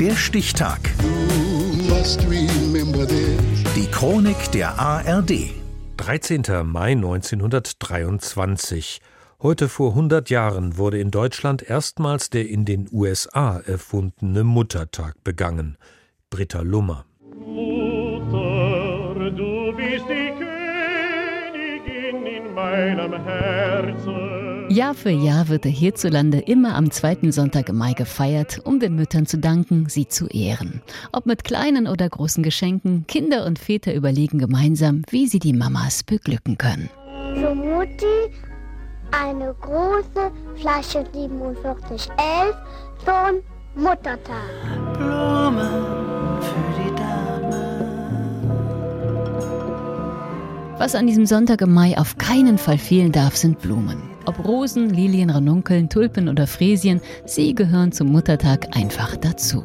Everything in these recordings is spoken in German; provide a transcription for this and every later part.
Der Stichtag. Die Chronik der ARD. 13. Mai 1923. Heute vor 100 Jahren wurde in Deutschland erstmals der in den USA erfundene Muttertag begangen. Britta Lummer. Mutter, du bist die Königin in meinem Herzen. Jahr für Jahr wird er hierzulande immer am zweiten Sonntag im Mai gefeiert, um den Müttern zu danken, sie zu ehren. Ob mit kleinen oder großen Geschenken, Kinder und Väter überlegen gemeinsam, wie sie die Mamas beglücken können. Für Mutti eine große Flasche 4711 zum Muttertag. Blumen für Was an diesem Sonntag im Mai auf keinen Fall fehlen darf, sind Blumen. Ob Rosen, Lilien, Ranunkeln, Tulpen oder Fräsien, sie gehören zum Muttertag einfach dazu.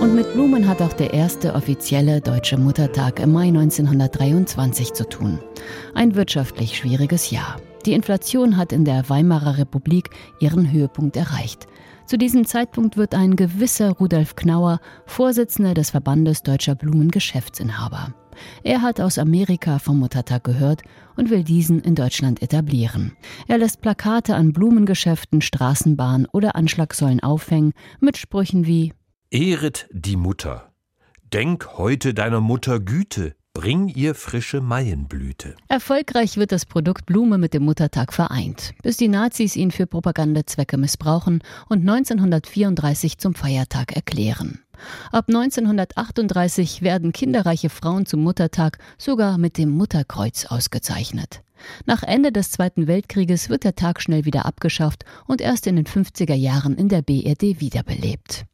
Und mit Blumen hat auch der erste offizielle deutsche Muttertag im Mai 1923 zu tun. Ein wirtschaftlich schwieriges Jahr. Die Inflation hat in der Weimarer Republik ihren Höhepunkt erreicht. Zu diesem Zeitpunkt wird ein gewisser Rudolf Knauer Vorsitzender des Verbandes deutscher Blumengeschäftsinhaber. Er hat aus Amerika vom Muttertag gehört und will diesen in Deutschland etablieren. Er lässt Plakate an Blumengeschäften, Straßenbahnen oder Anschlagsäulen aufhängen mit Sprüchen wie Ehret die Mutter. Denk heute deiner Mutter Güte, bring ihr frische Maienblüte. Erfolgreich wird das Produkt Blume mit dem Muttertag vereint, bis die Nazis ihn für Propagandazwecke missbrauchen und 1934 zum Feiertag erklären. Ab 1938 werden kinderreiche Frauen zum Muttertag sogar mit dem Mutterkreuz ausgezeichnet. Nach Ende des Zweiten Weltkrieges wird der Tag schnell wieder abgeschafft und erst in den 50er Jahren in der BRD wiederbelebt.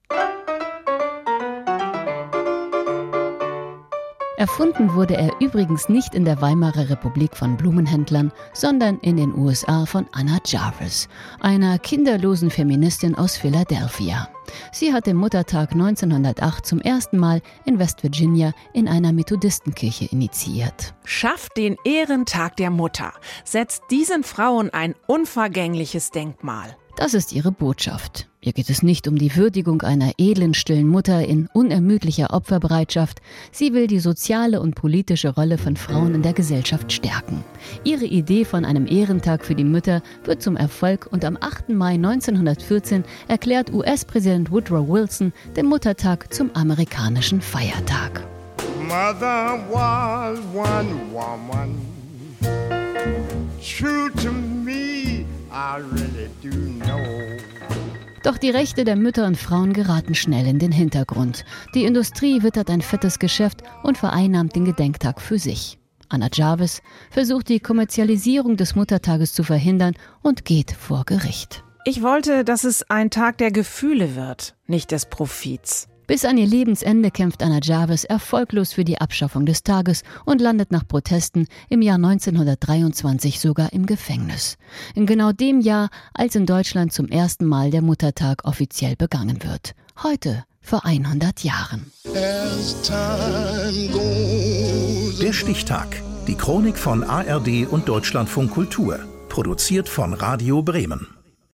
Erfunden wurde er übrigens nicht in der Weimarer Republik von Blumenhändlern, sondern in den USA von Anna Jarvis, einer kinderlosen Feministin aus Philadelphia. Sie hat den Muttertag 1908 zum ersten Mal in West Virginia in einer Methodistenkirche initiiert. Schafft den Ehrentag der Mutter. Setzt diesen Frauen ein unvergängliches Denkmal. Das ist ihre Botschaft. Ihr geht es nicht um die Würdigung einer edlen, stillen Mutter in unermüdlicher Opferbereitschaft. Sie will die soziale und politische Rolle von Frauen in der Gesellschaft stärken. Ihre Idee von einem Ehrentag für die Mütter wird zum Erfolg und am 8. Mai 1914 erklärt US-Präsident Woodrow Wilson den Muttertag zum amerikanischen Feiertag. Mother was one woman, true to me, I really do know. Doch die Rechte der Mütter und Frauen geraten schnell in den Hintergrund. Die Industrie wittert ein fettes Geschäft und vereinnahmt den Gedenktag für sich. Anna Jarvis versucht die Kommerzialisierung des Muttertages zu verhindern und geht vor Gericht. Ich wollte, dass es ein Tag der Gefühle wird, nicht des Profits. Bis an ihr Lebensende kämpft Anna Jarvis erfolglos für die Abschaffung des Tages und landet nach Protesten im Jahr 1923 sogar im Gefängnis. In genau dem Jahr, als in Deutschland zum ersten Mal der Muttertag offiziell begangen wird. Heute vor 100 Jahren. Der Stichtag. Die Chronik von ARD und Deutschlandfunk Kultur. Produziert von Radio Bremen.